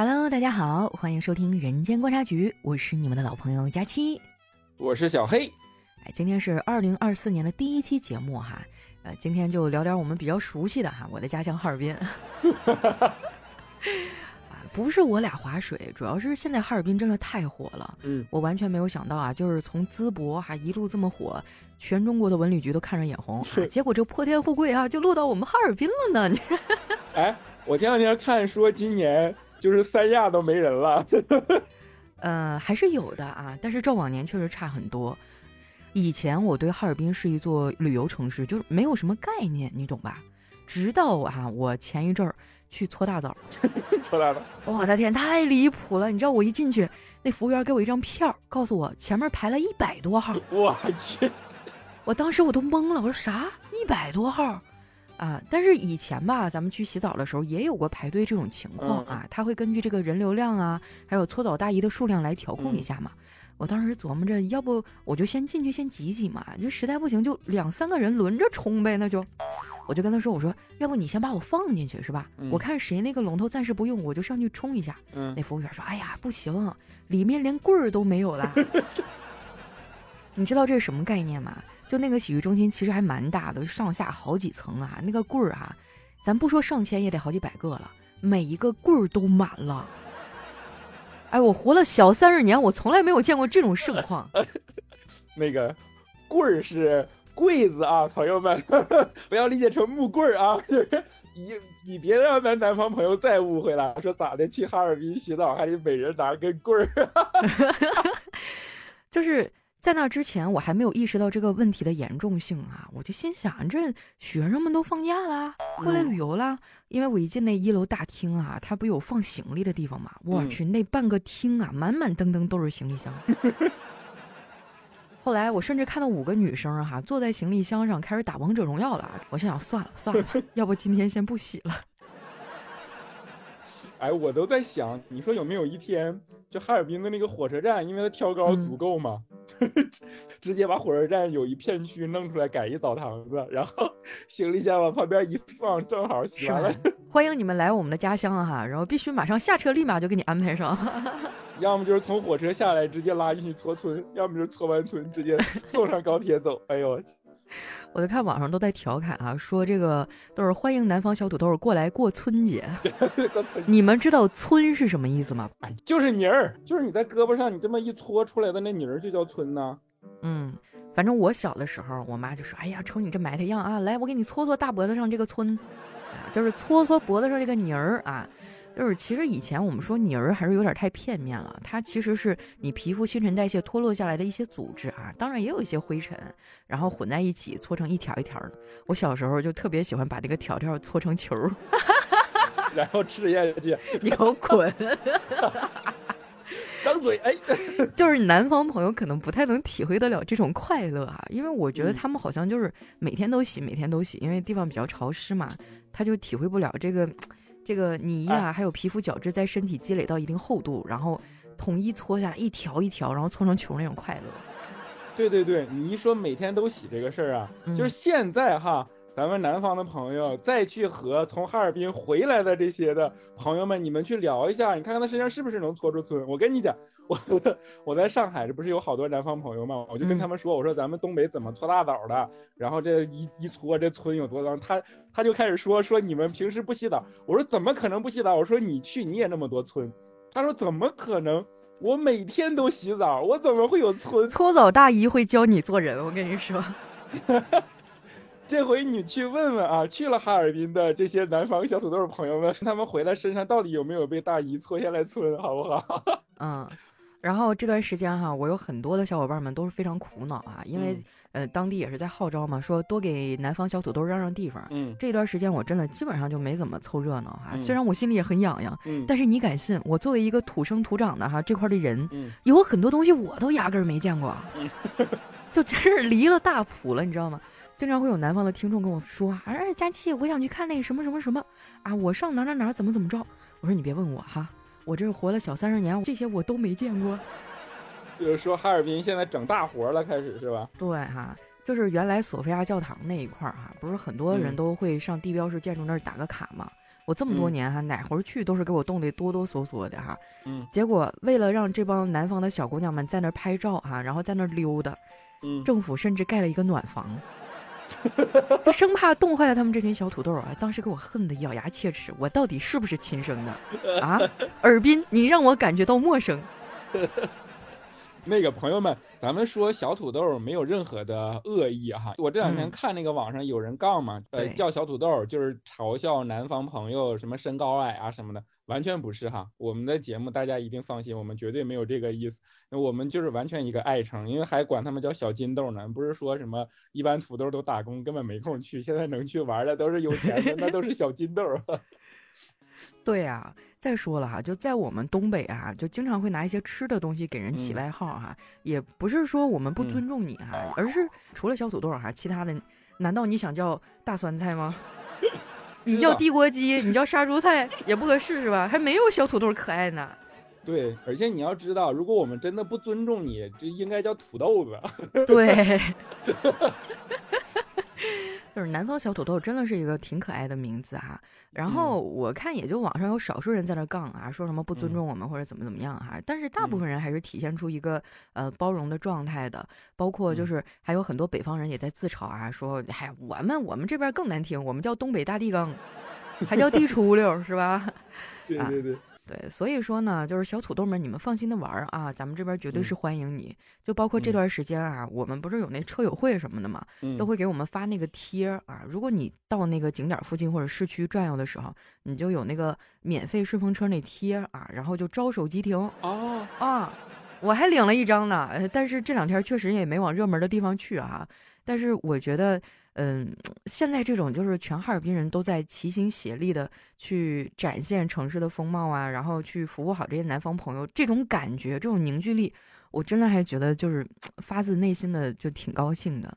Hello，大家好，欢迎收听《人间观察局》，我是你们的老朋友佳期，我是小黑。哎，今天是二零二四年的第一期节目哈，呃，今天就聊点我们比较熟悉的哈，我的家乡哈尔滨。啊，不是我俩划水，主要是现在哈尔滨真的太火了。嗯，我完全没有想到啊，就是从淄博哈一路这么火，全中国的文旅局都看着眼红，结果这破天富贵啊就落到我们哈尔滨了呢。哎，我前两天看说今年。就是三亚都没人了，呃，还是有的啊，但是照往年确实差很多。以前我对哈尔滨是一座旅游城市，就是没有什么概念，你懂吧？直到啊，我前一阵儿去搓大澡，搓大澡，我的天，太离谱了！你知道我一进去，那服务员给我一张票，告诉我前面排了一百多号，我去，我当时我都懵了，我说啥？一百多号？啊，但是以前吧，咱们去洗澡的时候也有过排队这种情况啊。他会根据这个人流量啊，还有搓澡大姨的数量来调控一下嘛。我当时琢磨着，要不我就先进去先挤挤嘛，就实在不行就两三个人轮着冲呗。那就，我就跟他说，我说要不你先把我放进去是吧？我看谁那个龙头暂时不用，我就上去冲一下。那服务员说，哎呀，不行，里面连棍儿都没有了。你知道这是什么概念吗？就那个洗浴中心其实还蛮大的，上下好几层啊。那个棍儿啊，咱不说上千也得好几百个了，每一个棍儿都满了。哎，我活了小三十年，我从来没有见过这种盛况。那个棍儿是柜子啊，朋友们 不要理解成木棍儿啊，就是你你别让咱南方朋友再误会了，说咋的去哈尔滨洗澡还得每人拿根棍儿，就是。在那之前，我还没有意识到这个问题的严重性啊！我就心想，这学生们都放假了，过来旅游了。因为我一进那一楼大厅啊，它不有放行李的地方嘛？我去，那半个厅啊，满满登登都是行李箱。后来我甚至看到五个女生哈，坐在行李箱上开始打王者荣耀了。我心想，算了算了，要不今天先不洗了。哎，我都在想，你说有没有一天，就哈尔滨的那个火车站，因为它挑高足够嘛，直接把火车站有一片区弄出来改一澡堂子，然后 行李箱往旁边一放，正好洗完了。欢迎你们来我们的家乡哈，然后必须马上下车，立马就给你安排上。要么就是从火车下来直接拉进去搓村，要么就是搓完村直接送上高铁走。哎呦我去！我就看网上都在调侃啊，说这个都是欢迎南方小土豆过来过春节。你们知道“村”是什么意思吗？就是泥儿，就是你在胳膊上你这么一搓出来的那泥儿就叫村呢。嗯，反正我小的时候，我妈就说：“哎呀，瞅你这埋汰样啊，来，我给你搓搓大脖子上这个村，就是搓搓脖子上这个泥儿啊。”就是其实以前我们说泥儿还是有点太片面了，它其实是你皮肤新陈代谢脱落下来的一些组织啊，当然也有一些灰尘，然后混在一起搓成一条一条的。我小时候就特别喜欢把这个条条搓成球，然后吃下去。你给我滚！张嘴哎，就是南方朋友可能不太能体会得了这种快乐啊，因为我觉得他们好像就是每天都洗，每天都洗，因为地方比较潮湿嘛，他就体会不了这个。这个泥呀，还有皮肤角质在身体积累到一定厚度，然后统一搓下来一条一条，然后搓成球那种快乐。对对对，你一说每天都洗这个事儿啊，就是现在哈。咱们南方的朋友再去和从哈尔滨回来的这些的朋友们，你们去聊一下，你看看他身上是不是能搓出村。我跟你讲，我我在上海这不是有好多南方朋友吗？我就跟他们说，我说咱们东北怎么搓大澡的，然后这一一搓这村有多脏，他他就开始说说你们平时不洗澡。我说怎么可能不洗澡？我说你去你也那么多村。他说怎么可能？我每天都洗澡，我怎么会有村？搓澡大姨会教你做人，我跟你说。这回你去问问啊，去了哈尔滨的这些南方小土豆朋友们，他们回来身上到底有没有被大姨搓下来村，好不好？嗯，然后这段时间哈，我有很多的小伙伴们都是非常苦恼啊，因为呃当地也是在号召嘛，说多给南方小土豆让让地方。嗯，这段时间我真的基本上就没怎么凑热闹哈，虽然我心里也很痒痒，嗯。但是你敢信，我作为一个土生土长的哈这块的人，有很多东西我都压根儿没见过，就真是离了大谱了，你知道吗？经常会有南方的听众跟我说：“啊，佳琪，我想去看那什么什么什么啊，我上哪哪哪怎么怎么着。”我说：“你别问我哈，我这活了小三十年，这些我都没见过。”就是说哈尔滨现在整大活了，开始是吧？对哈，就是原来索菲亚教堂那一块儿哈，不是很多人都会上地标式建筑那儿打个卡嘛。我这么多年哈，哪回去都是给我冻得哆哆嗦嗦的哈。嗯。结果为了让这帮南方的小姑娘们在那儿拍照哈，然后在那儿溜达，嗯，政府甚至盖了一个暖房，就生怕冻坏了他们这群小土豆啊。当时给我恨得咬牙切齿，我到底是不是亲生的啊？尔滨，你让我感觉到陌生。那个朋友们，咱们说小土豆没有任何的恶意哈。我这两天看那个网上有人杠嘛，呃，叫小土豆就是嘲笑南方朋友什么身高矮啊什么的，完全不是哈。我们的节目大家一定放心，我们绝对没有这个意思。我们就是完全一个爱称，因为还管他们叫小金豆呢。不是说什么一般土豆都打工，根本没空去，现在能去玩的都是有钱的，那都是小金豆。对呀。再说了哈，就在我们东北啊，就经常会拿一些吃的东西给人起外号哈，也不是说我们不尊重你哈，而是除了小土豆哈，其他的，难道你想叫大酸菜吗？你叫地锅鸡，你叫杀猪菜也不合适是吧？还没有小土豆可爱呢。对，而且你要知道，如果我们真的不尊重你，这应该叫土豆子。对。就是南方小土豆真的是一个挺可爱的名字哈，然后我看也就网上有少数人在那杠啊，说什么不尊重我们或者怎么怎么样哈，但是大部分人还是体现出一个呃包容的状态的，包括就是还有很多北方人也在自嘲啊，说嗨我们我们这边更难听，我们叫东北大地缸，还叫地 出溜是吧？对对对。对，所以说呢，就是小土豆们，你们放心的玩儿啊，咱们这边绝对是欢迎你。就包括这段时间啊，我们不是有那车友会什么的嘛，都会给我们发那个贴儿啊。如果你到那个景点附近或者市区转悠的时候，你就有那个免费顺风车那贴儿啊，然后就招手即停。哦啊，我还领了一张呢，但是这两天确实也没往热门的地方去啊。但是我觉得。嗯，现在这种就是全哈尔滨人都在齐心协力的去展现城市的风貌啊，然后去服务好这些南方朋友，这种感觉，这种凝聚力，我真的还觉得就是 发自内心的就挺高兴的。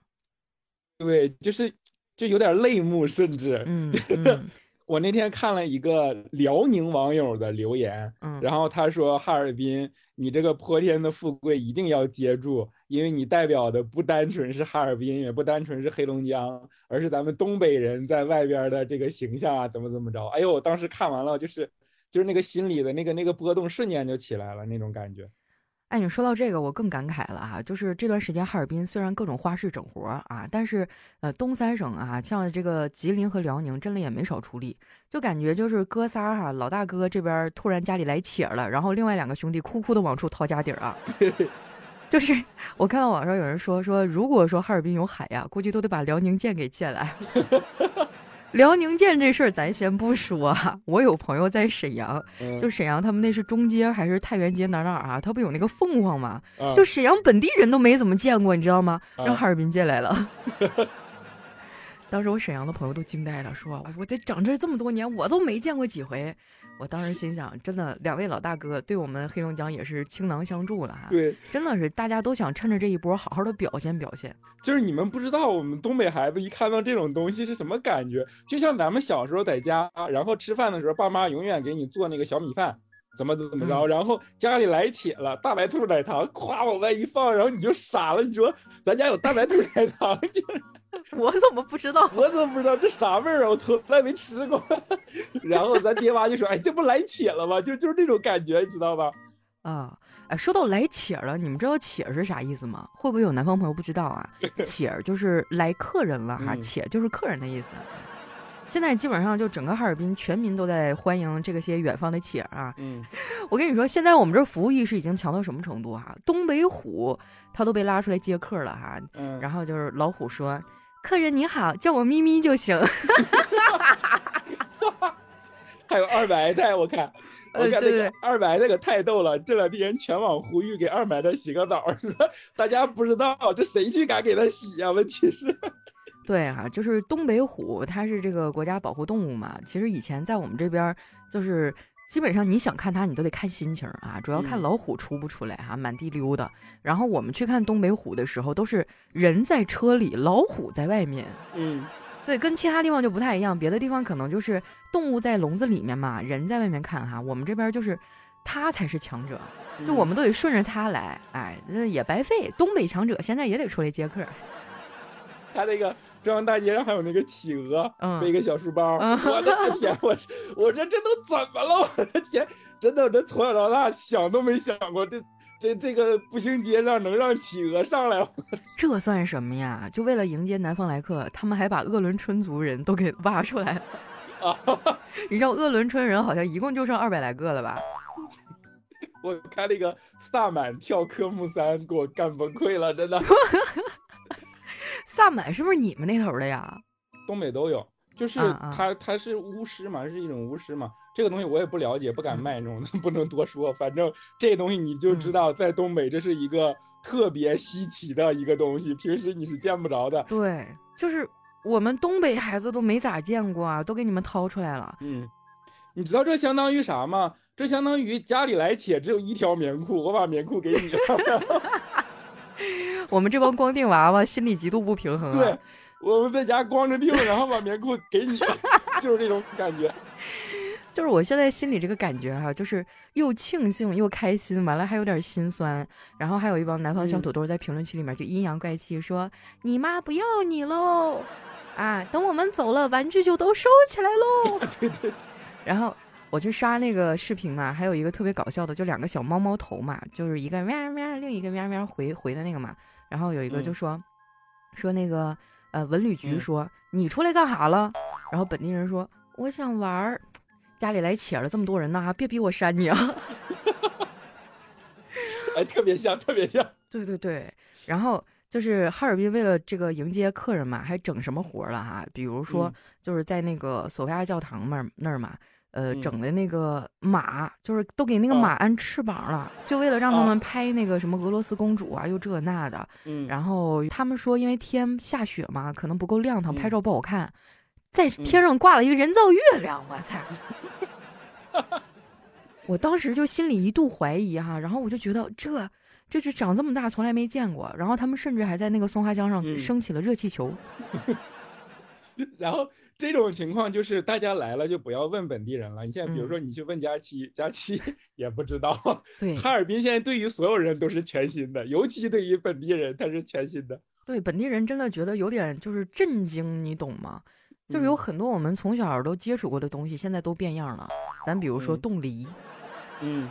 对，就是就有点泪目，甚至 嗯。我那天看了一个辽宁网友的留言，嗯，然后他说：“哈尔滨，你这个泼天的富贵一定要接住，因为你代表的不单纯是哈尔滨，也不单纯是黑龙江，而是咱们东北人在外边的这个形象啊，怎么怎么着？哎呦，我当时看完了，就是就是那个心里的那个那个波动瞬间就起来了那种感觉。”哎，你说到这个，我更感慨了哈。就是这段时间，哈尔滨虽然各种花式整活啊，但是呃，东三省啊，像这个吉林和辽宁，真的也没少出力。就感觉就是哥仨哈，老大哥这边突然家里来且了，然后另外两个兄弟哭哭的往出掏家底儿啊。就是我看到网上有人说说，如果说哈尔滨有海呀，估计都得把辽宁舰给借来。辽宁舰这事儿咱先不说，我有朋友在沈阳，就沈阳他们那是中街还是太原街哪哪啊？他不有那个凤凰吗？就沈阳本地人都没怎么见过，你知道吗？让哈尔滨借来了。当时我沈阳的朋友都惊呆了，说我这整这这么多年，我都没见过几回。我当时心想，真的，两位老大哥对我们黑龙江也是倾囊相助了哈。对，真的是大家都想趁着这一波好好的表现表现。就是你们不知道，我们东北孩子一看到这种东西是什么感觉，就像咱们小时候在家，然后吃饭的时候，爸妈永远给你做那个小米饭，怎么怎么着，然后家里来且了大白兔奶糖，咵往外一放，然后你就傻了，你说咱家有大白兔奶糖，就是。我怎么不知道？我怎么不知道这啥味儿啊？我从来没吃过。然后咱爹妈就说：“哎，这不来且了吗？就就是这种感觉，你知道吧？”啊，哎，说到来且了，你们知道且是啥意思吗？会不会有南方朋友不知道啊？且就是来客人了哈，且就是客人的意思。现在基本上就整个哈尔滨全民都在欢迎这个些远方的且啊。嗯，我跟你说，现在我们这服务意识已经强到什么程度哈？东北虎他都被拉出来接客了哈。嗯，然后就是老虎说。客人你好，叫我咪咪就行。还有二白菜，我看，我看那个二白那个太逗了。这两天全网呼吁给二白菜洗个澡，大家不知道这谁去敢给他洗呀？问题是，对哈，就是东北虎，它是这个国家保护动物嘛。其实以前在我们这边就是。基本上你想看它，你都得看心情啊，主要看老虎出不出来哈，满地溜达。然后我们去看东北虎的时候，都是人在车里，老虎在外面。嗯，对，跟其他地方就不太一样，别的地方可能就是动物在笼子里面嘛，人在外面看哈。我们这边就是它才是强者，就我们都得顺着它来，哎，那也白费。东北强者现在也得出来接客。他那个中央大街上还有那个企鹅，背一个小书包。我的天，我我这这都怎么了？我的天，真的，我这从小到大想都没想过，这这这个步行街上能让企鹅上来？这算什么呀？就为了迎接南方来客，他们还把鄂伦春族人都给挖出来了。啊，你知道鄂伦春人好像一共就剩二百来个了吧？我看那个萨满跳科目三，给我干崩溃了，真的。萨满是不是你们那头的呀？东北都有，就是他他是巫师嘛，是一种巫师嘛。这个东西我也不了解，不敢卖弄，不能多说。反正这东西你就知道，在东北这是一个特别稀奇的一个东西，平时你是见不着的。对，就是我们东北孩子都没咋见过啊，都给你们掏出来了。嗯，你知道这相当于啥吗？这相当于家里来且只有一条棉裤，我把棉裤给你。我们这帮光腚娃娃心里极度不平衡。对，我们在家光着腚，然后把棉裤给你，就是这种感觉。就是我现在心里这个感觉哈，就是又庆幸又开心，完了还有点心酸。然后还有一帮南方小土豆在评论区里面就阴阳怪气说：“你妈不要你喽，啊，等我们走了，玩具就都收起来喽。”对对。然后。我去刷那个视频嘛，还有一个特别搞笑的，就两个小猫猫头嘛，就是一个喵喵，另一个喵喵回回的那个嘛。然后有一个就说，说那个呃文旅局说你出来干哈了？然后本地人说我想玩儿，家里来且了这么多人呢，别逼我删你啊！哎，特别像，特别像。对对对，然后就是哈尔滨为了这个迎接客人嘛，还整什么活了哈？比如说就是在那个索菲亚教堂那儿那儿嘛。呃，整的那个马，就是都给那个马安翅膀了，就为了让他们拍那个什么俄罗斯公主啊，又这那的。嗯，然后他们说，因为天下雪嘛，可能不够亮堂，拍照不好看，在天上挂了一个人造月亮。我操！我当时就心里一度怀疑哈，然后我就觉得这这是长这么大从来没见过。然后他们甚至还在那个松花江上升起了热气球。然后。这种情况就是大家来了就不要问本地人了。你现在比如说你去问佳期，佳期也不知道。对，哈尔滨现在对于所有人都是全新的，尤其对于本地人他是全新的。对，本地人真的觉得有点就是震惊，你懂吗？就是有很多我们从小都接触过的东西，现在都变样了。咱比如说冻梨，嗯，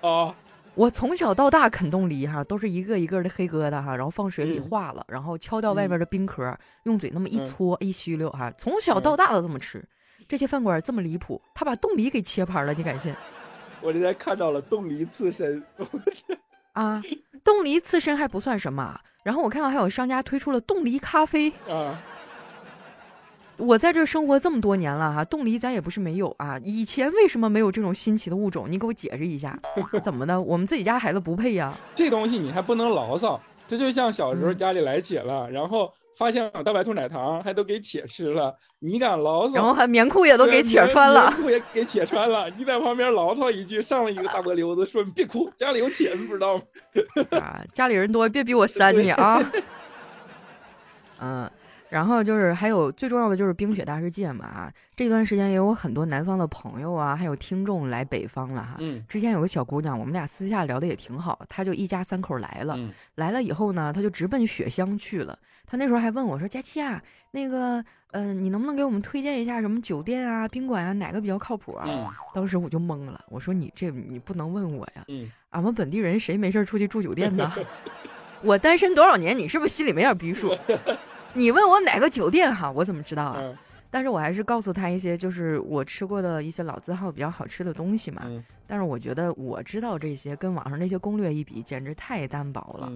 哦。我从小到大啃冻梨哈，都是一个一个的黑疙瘩哈，然后放水里化了，然后敲掉外边的冰壳，用嘴那么一搓一吸溜哈，从小到大都这么吃。这些饭馆这么离谱，他把冻梨给切盘了，你敢信？我这天看到了冻梨刺身，啊，冻梨刺身还不算什么，然后我看到还有商家推出了冻梨咖啡啊。我在这生活这么多年了哈，冻梨咱也不是没有啊。以前为什么没有这种新奇的物种？你给我解释一下，怎么的？我们自己家孩子不配呀？这东西你还不能牢骚，这就像小时候家里来且了，然后发现大白兔奶糖还都给且吃了，你敢牢骚？然后还棉裤也都给且穿了，棉裤也给且穿了。你在旁边牢骚一句，上了一个大波溜子，说你别哭，家里有且，你不知道吗？啊，家里人多，别逼我扇你啊。嗯。然后就是还有最重要的就是冰雪大世界嘛啊，这段时间也有很多南方的朋友啊，还有听众来北方了哈。嗯。之前有个小姑娘，我们俩私下聊的也挺好，她就一家三口来了。嗯。来了以后呢，她就直奔雪乡去了。她那时候还问我说：“佳琪啊，那个，嗯，你能不能给我们推荐一下什么酒店啊、宾馆啊，哪个比较靠谱啊？”嗯。当时我就懵了，我说：“你这你不能问我呀。嗯。俺们本地人谁没事出去住酒店呢？我单身多少年，你是不是心里没点逼数？”你问我哪个酒店哈，我怎么知道啊？但是我还是告诉他一些，就是我吃过的一些老字号比较好吃的东西嘛。但是我觉得我知道这些，跟网上那些攻略一比，简直太单薄了。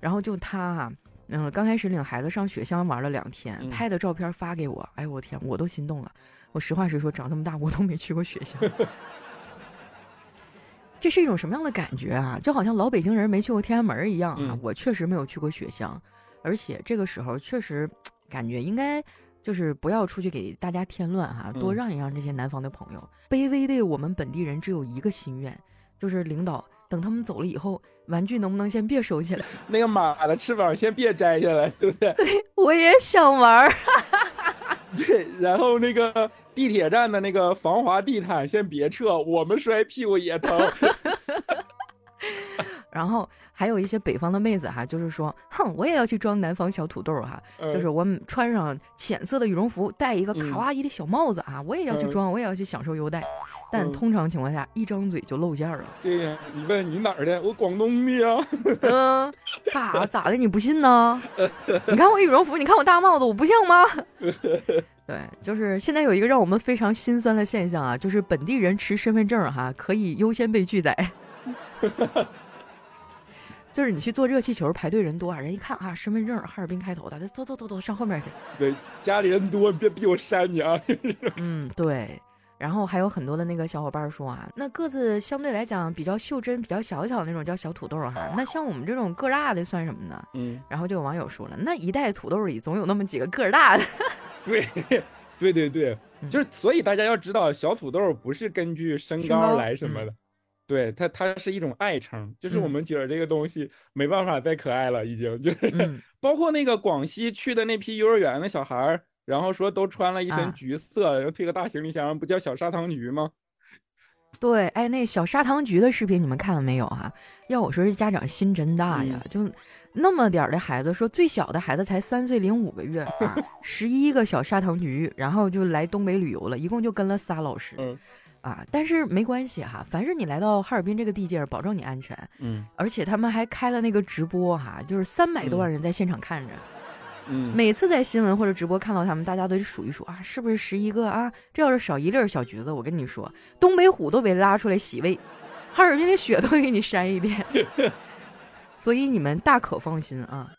然后就他哈，嗯，刚开始领孩子上雪乡玩了两天，拍的照片发给我，哎我天，我都心动了。我实话实说，长这么大我都没去过雪乡，这是一种什么样的感觉啊？就好像老北京人没去过天安门一样啊！我确实没有去过雪乡。而且这个时候确实感觉应该就是不要出去给大家添乱哈，多让一让这些南方的朋友。卑微的我们本地人只有一个心愿，就是领导等他们走了以后，玩具能不能先别收起来？那个马的翅膀先别摘下来，对不对？对，我也想玩儿。对，然后那个地铁站的那个防滑地毯先别撤，我们摔屁股也疼。然后还有一些北方的妹子哈，就是说，哼，我也要去装南方小土豆哈，就是我穿上浅色的羽绒服，戴一个卡哇伊的小帽子啊，我也要去装，我也要去享受优待。但通常情况下，一张嘴就露馅了。对呀，你问你哪儿的？我广东的呀。嗯，干啥？咋的？你不信呢？你看我羽绒服，你看我大帽子，我不像吗？对，就是现在有一个让我们非常心酸的现象啊，就是本地人持身份证哈可以优先被拒载。就是你去坐热气球排队人多啊，人一看啊身份证哈尔滨开头的，走走走走上后面去。对，家里人多，别逼我删你啊。嗯，对。然后还有很多的那个小伙伴说啊，那个子相对来讲比较袖珍、比较小巧的那种叫小土豆哈。那像我们这种个大的算什么呢？嗯。然后就有网友说了，那一袋土豆里总有那么几个个大的。对，对对对，就是所以大家要知道，小土豆不是根据身高来什么的，对它它是一种爱称，就是我们觉得这个东西没办法再可爱了，已经就是 包括那个广西去的那批幼儿园的小孩儿。然后说都穿了一身橘色，然后推个大行李箱，不叫小砂糖橘吗？对，哎，那小砂糖橘的视频你们看了没有啊？要我说，这家长心真大呀！就那么点儿的孩子，说最小的孩子才三岁零五个月啊，十一个小砂糖橘，然后就来东北旅游了，一共就跟了仨老师，啊，但是没关系哈，凡是你来到哈尔滨这个地界儿，保证你安全，嗯，而且他们还开了那个直播哈，就是三百多万人在现场看着。嗯每次在新闻或者直播看到他们，大家都数一数啊，是不是十一个啊？这要是少一粒小橘子，我跟你说，东北虎都被拉出来洗胃，哈尔滨的雪都给你扇一遍。所以你们大可放心啊。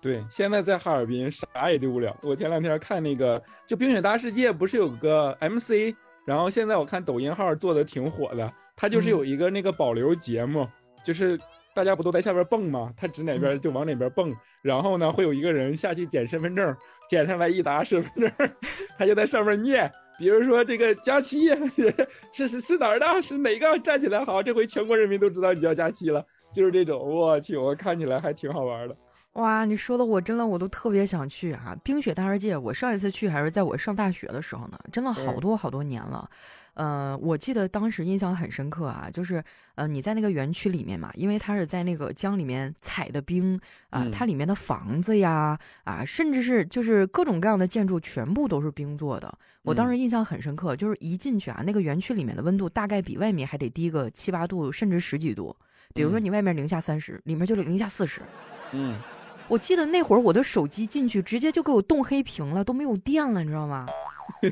对，现在在哈尔滨啥也丢不了。我前两天看那个，就冰雪大世界不是有个 MC，然后现在我看抖音号做的挺火的，它就是有一个那个保留节目，就是。大家不都在下边蹦吗？他指哪边就往哪边蹦，然后呢，会有一个人下去捡身份证，捡上来一沓身份证，他就在上面念，比如说这个佳期 是是是哪儿的？是哪个？站起来好，这回全国人民都知道你叫佳期了。就是这种，我去，我看起来还挺好玩的。哇，你说的我真的我都特别想去啊！冰雪大世界，我上一次去还是在我上大学的时候呢，真的好多好多年了。呃，我记得当时印象很深刻啊，就是呃，你在那个园区里面嘛，因为它是在那个江里面采的冰啊，它里面的房子呀啊，甚至是就是各种各样的建筑全部都是冰做的。我当时印象很深刻，就是一进去啊，那个园区里面的温度大概比外面还得低个七八度，甚至十几度。比如说你外面零下三十，里面就零下四十。嗯，我记得那会儿我的手机进去直接就给我冻黑屏了，都没有电了，你知道吗？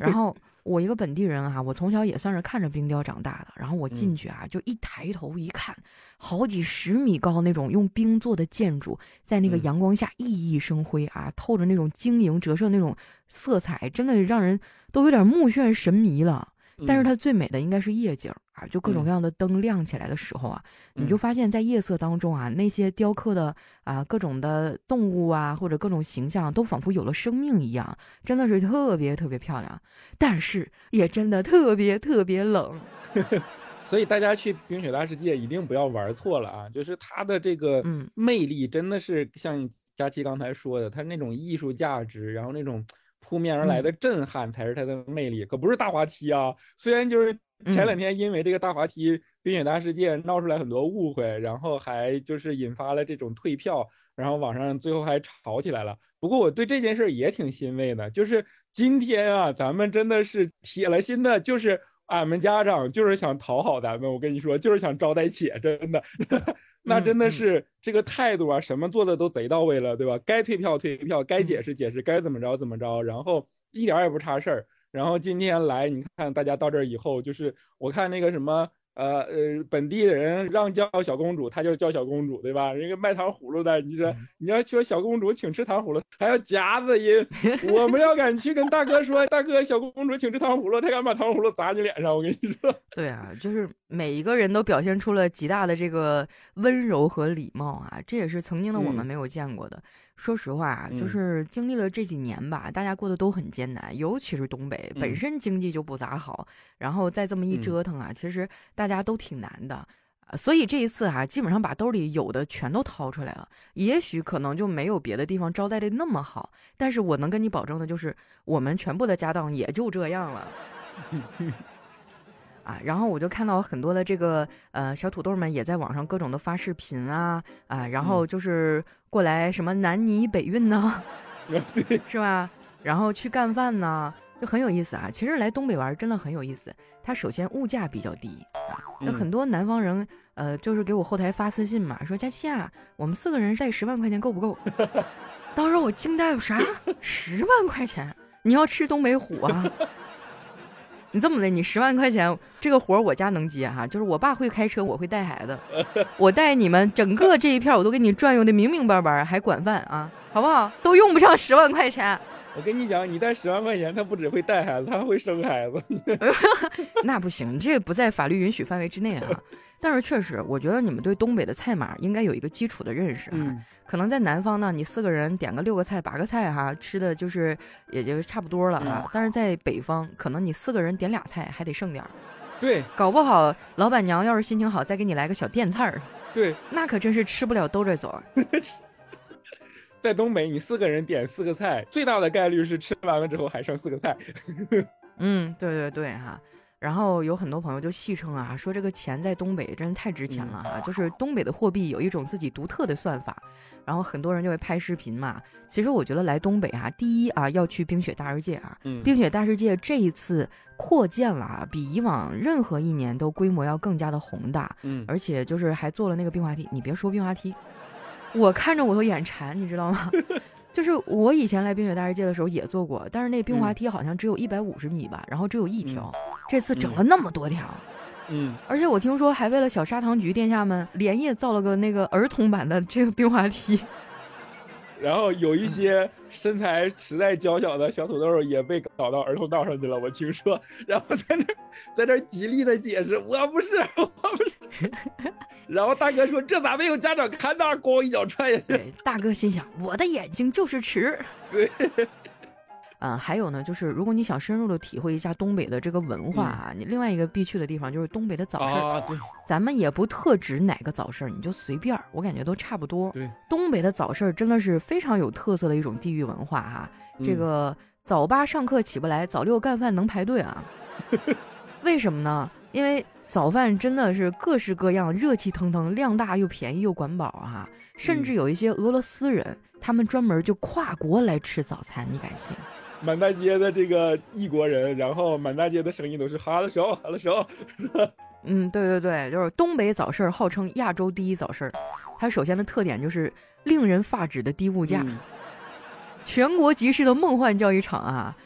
然后。我一个本地人啊，我从小也算是看着冰雕长大的。然后我进去啊，就一抬头一看，好几十米高那种用冰做的建筑，在那个阳光下熠熠生辉啊，透着那种晶莹折射那种色彩，真的让人都有点目眩神迷了。但是它最美的应该是夜景啊，就各种各样的灯亮起来的时候啊，你就发现，在夜色当中啊，那些雕刻的啊各种的动物啊，或者各种形象，都仿佛有了生命一样，真的是特别特别漂亮。但是也真的特别特别冷，所以大家去冰雪大世界一定不要玩错了啊！就是它的这个魅力，真的是像佳琪刚才说的，它那种艺术价值，然后那种。扑面而来的震撼才是它的魅力，可不是大滑梯啊！虽然就是前两天因为这个大滑梯冰雪大世界闹出来很多误会，然后还就是引发了这种退票，然后网上最后还吵起来了。不过我对这件事也挺欣慰的，就是今天啊，咱们真的是铁了心的，就是。俺们家长就是想讨好咱们，我跟你说，就是想招待且，真的，那真的是这个态度啊，什么做的都贼到位了，对吧？该退票退票，该解释解释，该怎么着怎么着，然后一点也不差事儿。然后今天来，你看大家到这儿以后，就是我看那个什么。呃呃，本地的人让叫小公主，她就叫小公主，对吧？人家卖糖葫芦的，你说你要说小公主请吃糖葫芦，还要夹子音。我们要敢去跟大哥说，大哥，小公主请吃糖葫芦，他敢把糖葫芦砸你脸上，我跟你说。对啊，就是每一个人都表现出了极大的这个温柔和礼貌啊，这也是曾经的我们没有见过的。说实话，就是经历了这几年吧，大家过得都很艰难，尤其是东北本身经济就不咋好，然后再这么一折腾啊，其实大家都挺难的。所以这一次啊，基本上把兜里有的全都掏出来了。也许可能就没有别的地方招待的那么好，但是我能跟你保证的就是，我们全部的家当也就这样了。啊，然后我就看到很多的这个呃小土豆们也在网上各种的发视频啊啊，然后就是过来什么南泥北运呢，对，是吧？然后去干饭呢，就很有意思啊。其实来东北玩真的很有意思，它首先物价比较低啊，有很多南方人呃就是给我后台发私信嘛，说佳期啊，我们四个人带十万块钱够不够？当时我惊呆了，啥？十万块钱？你要吃东北虎啊？你这么的，你十万块钱这个活儿我家能接哈，就是我爸会开车，我会带孩子，我带你们整个这一片我都给你转悠的明明白白，还管饭啊，好不好？都用不上十万块钱。我跟你讲，你带十万块钱，他不只会带孩子，他还会生孩子。那不行，这不在法律允许范围之内啊。但是确实，我觉得你们对东北的菜码应该有一个基础的认识啊。可能在南方呢，你四个人点个六个菜、八个菜哈，吃的就是也就差不多了啊。但是在北方，可能你四个人点俩菜还得剩点儿。对，搞不好老板娘要是心情好，再给你来个小垫菜儿。对，那可真是吃不了兜着走。在东北，你四个人点四个菜，最大的概率是吃完了之后还剩四个菜。嗯，对对对哈。然后有很多朋友就戏称啊，说这个钱在东北真是太值钱了哈，就是东北的货币有一种自己独特的算法。然后很多人就会拍视频嘛。其实我觉得来东北啊，第一啊要去冰雪大世界啊，冰雪大世界这一次扩建了啊，比以往任何一年都规模要更加的宏大。嗯，而且就是还做了那个冰滑梯，你别说冰滑梯，我看着我都眼馋，你知道吗？就是我以前来冰雪大世界的时候也坐过，但是那冰滑梯好像只有一百五十米吧，然后只有一条。这次整了那么多条，嗯，而且我听说还为了小砂糖橘殿下们连夜造了个那个儿童版的这个冰滑梯。然后有一些身材实在娇小的小土豆也被搞到儿童道上去了，我听说，然后在那在那极力的解释，我不是，我不是。然后大哥说：“这咋没有家长看呢？”咣一脚踹下去。大哥心想：“我的眼睛就是尺。”对。啊，还有呢，就是如果你想深入的体会一下东北的这个文化啊，你另外一个必去的地方就是东北的早市。啊，对。咱们也不特指哪个早市，你就随便，我感觉都差不多。对。东北的早市真的是非常有特色的一种地域文化哈。这个早八上课起不来，早六干饭能排队啊。为什么呢？因为早饭真的是各式各样，热气腾腾，量大又便宜又管饱哈。甚至有一些俄罗斯人，他们专门就跨国来吃早餐，你敢信？满大街的这个异国人，然后满大街的声音都是哈了手，哈了手。嗯，对对对，就是东北早市号称亚洲第一早市，它首先的特点就是令人发指的低物价，全国集市的梦幻交易场啊！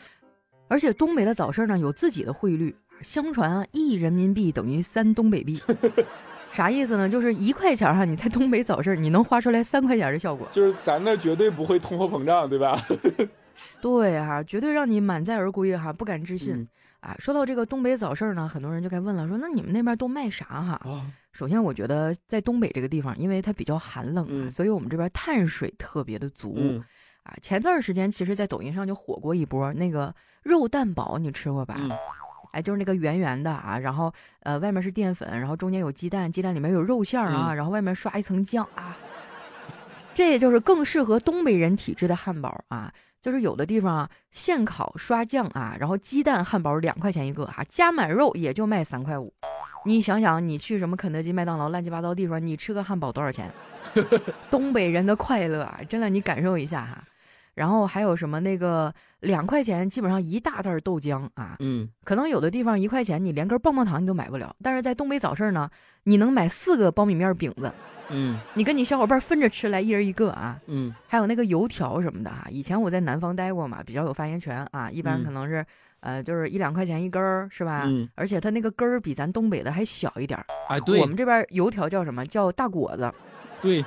而且东北的早市呢有自己的汇率，相传啊一人民币等于三东北币，啥意思呢？就是一块钱哈，你在东北早市你能花出来三块钱的效果，就是咱那绝对不会通货膨胀，对吧？对哈，绝对让你满载而归哈，不敢置信啊！说到这个东北早市呢，很多人就该问了，说那你们那边都卖啥哈？首先我觉得在东北这个地方，因为它比较寒冷啊，所以我们这边碳水特别的足啊。前段时间其实，在抖音上就火过一波那个肉蛋堡，你吃过吧？哎，就是那个圆圆的啊，然后呃外面是淀粉，然后中间有鸡蛋，鸡蛋里面有肉馅儿啊，然后外面刷一层酱啊，这也就是更适合东北人体质的汉堡啊。就是有的地方啊，现烤刷酱啊，然后鸡蛋汉堡两块钱一个哈，加满肉也就卖三块五。你想想，你去什么肯德基、麦当劳乱七八糟地方，你吃个汉堡多少钱？东北人的快乐啊，真的你感受一下哈。然后还有什么那个两块钱，基本上一大袋豆浆啊，嗯，可能有的地方一块钱你连根棒棒糖你都买不了，但是在东北早市呢，你能买四个苞米面饼子。嗯，你跟你小伙伴分着吃，来一人一个啊。嗯，还有那个油条什么的啊。以前我在南方待过嘛，比较有发言权啊。一般可能是，呃，就是一两块钱一根儿，是吧？嗯。而且它那个根儿比咱东北的还小一点儿。哎，对。我们这边油条叫什么叫大果子？对。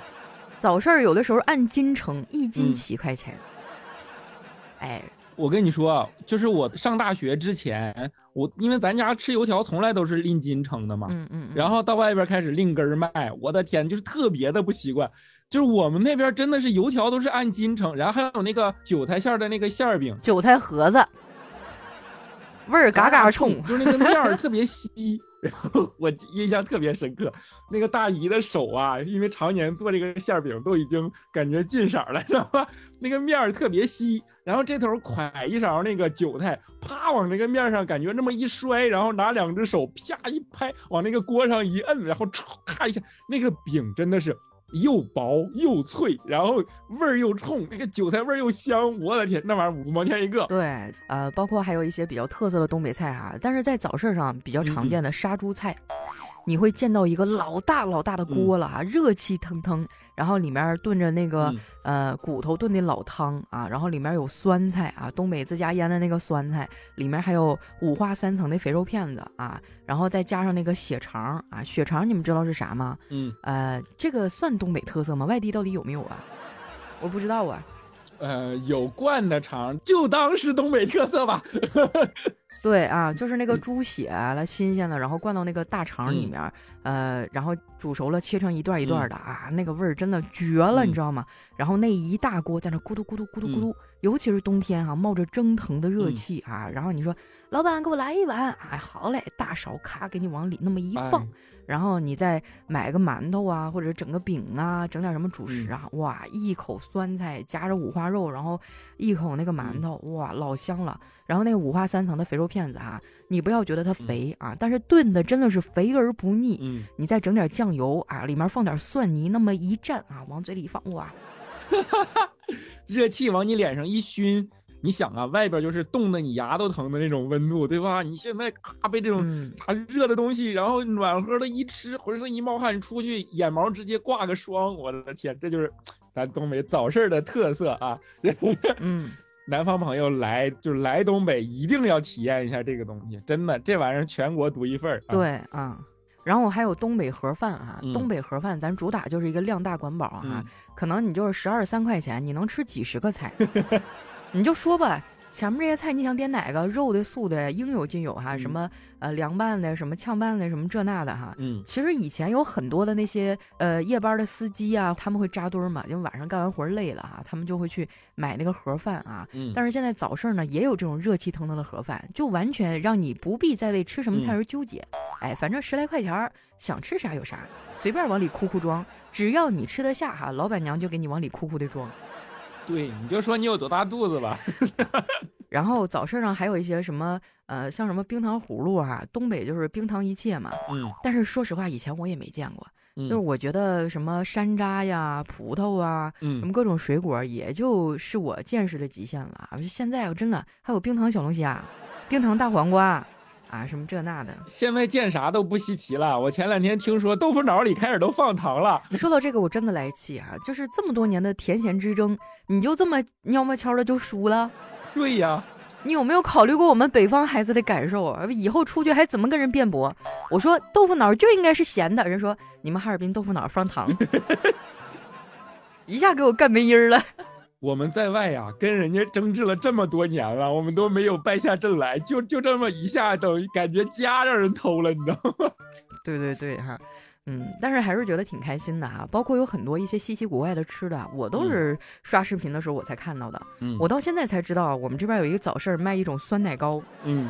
早市有的时候按斤称，一斤七块钱。哎。我跟你说啊，就是我上大学之前，我因为咱家吃油条从来都是拎斤称的嘛，嗯嗯，然后到外边开始拎根卖，我的天，就是特别的不习惯。就是我们那边真的是油条都是按斤称，然后还有那个韭菜馅的那个馅饼，韭菜盒子，味儿嘎嘎冲，就是那个面儿特别稀。然后我印象特别深刻，那个大姨的手啊，因为常年做这个馅饼，都已经感觉进色了，知道吧？那个面儿特别稀。然后这头㧟一勺那个韭菜，啪往那个面上感觉那么一摔，然后拿两只手啪一拍，往那个锅上一摁，然后唰一下，那个饼真的是又薄又脆，然后味儿又冲，那个韭菜味儿又香，我的天，那玩意儿五毛钱一个。对，呃，包括还有一些比较特色的东北菜哈，但是在早市上比较常见的杀猪菜。你会见到一个老大老大的锅了啊，热气腾腾，然后里面炖着那个呃骨头炖的老汤啊，然后里面有酸菜啊，东北自家腌的那个酸菜，里面还有五花三层的肥肉片子啊，然后再加上那个血肠啊，血肠你们知道是啥吗？嗯，呃，这个算东北特色吗？外地到底有没有啊？我不知道啊。呃，有灌的肠就当是东北特色吧。对啊，就是那个猪血了，新鲜的，然后灌到那个大肠里面，呃，然后煮熟了，切成一段一段的啊，那个味儿真的绝了，你知道吗？然后那一大锅在那咕嘟咕嘟咕嘟咕嘟，尤其是冬天哈，冒着蒸腾的热气啊，然后你说老板给我来一碗，哎，好嘞，大勺咔给你往里那么一放。然后你再买个馒头啊，或者整个饼啊，整点什么主食啊，哇，一口酸菜夹着五花肉，然后一口那个馒头，哇，老香了。然后那个五花三层的肥肉片子哈，你不要觉得它肥啊，但是炖的真的是肥而不腻。嗯，你再整点酱油啊，里面放点蒜泥，那么一蘸啊，往嘴里一放，哇，热气往你脸上一熏。你想啊，外边就是冻得你牙都疼的那种温度，对吧？你现在咔被这种它热的东西，然后暖和的一吃，浑身一冒汗，出去眼毛直接挂个霜，我的天，这就是咱东北早市的特色啊！嗯，南方朋友来就是来东北，一定要体验一下这个东西，真的，这玩意儿全国独一份儿。对啊，然后还有东北盒饭啊，东北盒饭咱主打就是一个量大管饱啊，可能你就是十二三块钱，你能吃几十个菜。你就说吧，前面这些菜你想点哪个？肉的、素的，应有尽有哈。什么呃凉拌的，什么炝拌的，什么这那的哈。嗯，其实以前有很多的那些呃夜班的司机啊，他们会扎堆儿嘛，因为晚上干完活累了哈，他们就会去买那个盒饭啊。嗯。但是现在早市呢，也有这种热气腾腾的盒饭，就完全让你不必再为吃什么菜而纠结。哎，反正十来块钱儿，想吃啥有啥，随便往里哭哭装，只要你吃得下哈，老板娘就给你往里哭哭的装。对，你就说你有多大肚子吧。然后早市上还有一些什么，呃，像什么冰糖葫芦啊，东北就是冰糖一切嘛。嗯。但是说实话，以前我也没见过。就是我觉得什么山楂呀、葡萄啊，什么各种水果，也就是我见识的极限了。现在我真的还有冰糖小龙虾、冰糖大黄瓜。啊，什么这那的，现在见啥都不稀奇了。我前两天听说豆腐脑里开始都放糖了。说到这个，我真的来气啊！就是这么多年的甜咸之争，你就这么蔫么悄的就输了？对呀，你有没有考虑过我们北方孩子的感受啊？以后出去还怎么跟人辩驳？我说豆腐脑就应该是咸的，人说你们哈尔滨豆腐脑放糖，一下给我干没音儿了。我们在外呀，跟人家争执了这么多年了，我们都没有败下阵来，就就这么一下，等于感觉家让人偷了，你知道吗？对对对，哈，嗯，但是还是觉得挺开心的哈。包括有很多一些稀奇古怪的吃的，我都是刷视频的时候我才看到的。嗯，我到现在才知道，我们这边有一个早市卖一种酸奶糕，嗯，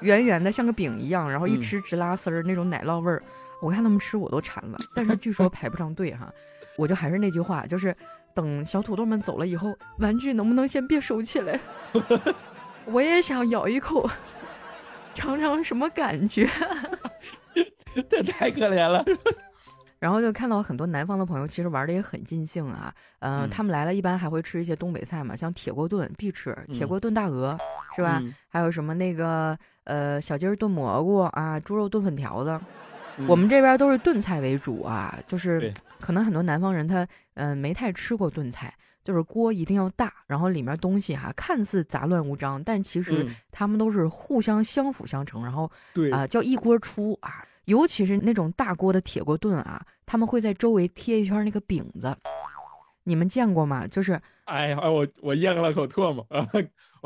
圆圆的像个饼一样，然后一吃直拉丝儿那种奶酪味儿。我看他们吃我都馋了，但是据说排不上队哈。我就还是那句话，就是。等小土豆们走了以后，玩具能不能先别收起来？我也想咬一口，尝尝什么感觉。这太可怜了。然后就看到很多南方的朋友，其实玩的也很尽兴啊。嗯，他们来了一般还会吃一些东北菜嘛，像铁锅炖必吃，铁锅炖大鹅是吧？还有什么那个呃小鸡儿炖蘑菇啊，猪肉炖粉条子。我们这边都是炖菜为主啊，就是可能很多南方人他。嗯，没太吃过炖菜，就是锅一定要大，然后里面东西哈看似杂乱无章，但其实他们都是互相相辅相成，然后对啊叫一锅出啊，尤其是那种大锅的铁锅炖啊，他们会在周围贴一圈那个饼子。你们见过吗？就是，哎呀，我我咽了口唾沫啊！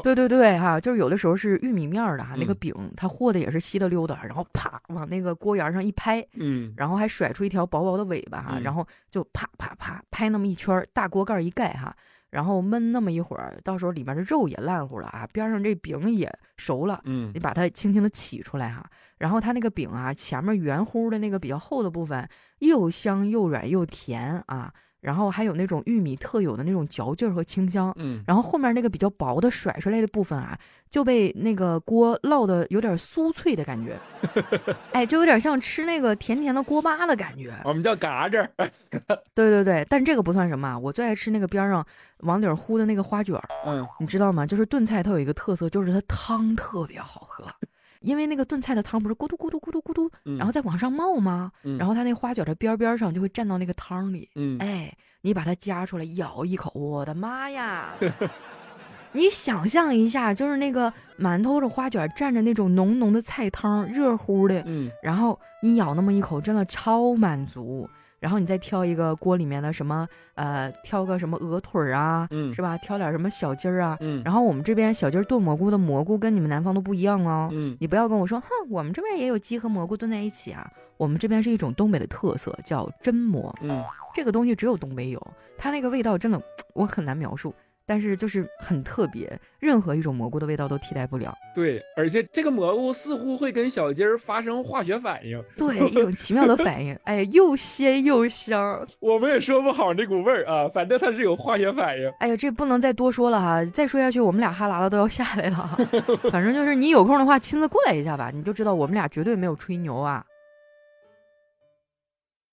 对对对，哈，就是有的时候是玉米面的哈，那个饼它和的也是稀的溜的，然后啪往那个锅沿上一拍，嗯，然后还甩出一条薄薄的尾巴哈，然后就啪啪啪拍那么一圈，大锅盖一盖哈，然后焖那么一会儿，到时候里面的肉也烂乎了啊，边上这饼也熟了，嗯，你把它轻轻的起出来哈，然后它那个饼啊，前面圆乎的那个比较厚的部分又香又软又甜啊。然后还有那种玉米特有的那种嚼劲儿和清香，嗯，然后后面那个比较薄的甩出来的部分啊，就被那个锅烙的有点酥脆的感觉，哎，就有点像吃那个甜甜的锅巴的感觉。我们叫嘎子。对对对，但这个不算什么，我最爱吃那个边上往里糊的那个花卷儿。嗯，你知道吗？就是炖菜它有一个特色，就是它汤特别好喝。因为那个炖菜的汤不是咕嘟咕嘟咕嘟咕嘟，然后再往上冒吗？然后它那花卷的边边上就会蘸到那个汤里。嗯，哎，你把它夹出来咬一口，我的妈呀！你想象一下，就是那个馒头的花卷蘸着那种浓浓的菜汤，热乎的。嗯，然后你咬那么一口，真的超满足。然后你再挑一个锅里面的什么，呃，挑个什么鹅腿儿啊，嗯，是吧？挑点什么小鸡儿啊，嗯。然后我们这边小鸡儿炖蘑菇的蘑菇跟你们南方都不一样哦，嗯。你不要跟我说，哼，我们这边也有鸡和蘑菇炖在一起啊。我们这边是一种东北的特色，叫榛蘑。嗯，这个东西只有东北有，它那个味道真的我很难描述。但是就是很特别，任何一种蘑菇的味道都替代不了。对，而且这个蘑菇似乎会跟小鸡儿发生化学反应，对，一种奇妙的反应。哎，又鲜又香。我们也说不好那股味儿啊，反正它是有化学反应。哎呀，这不能再多说了哈，再说下去我们俩哈喇子都要下来了。反正就是你有空的话，亲自过来一下吧，你就知道我们俩绝对没有吹牛啊。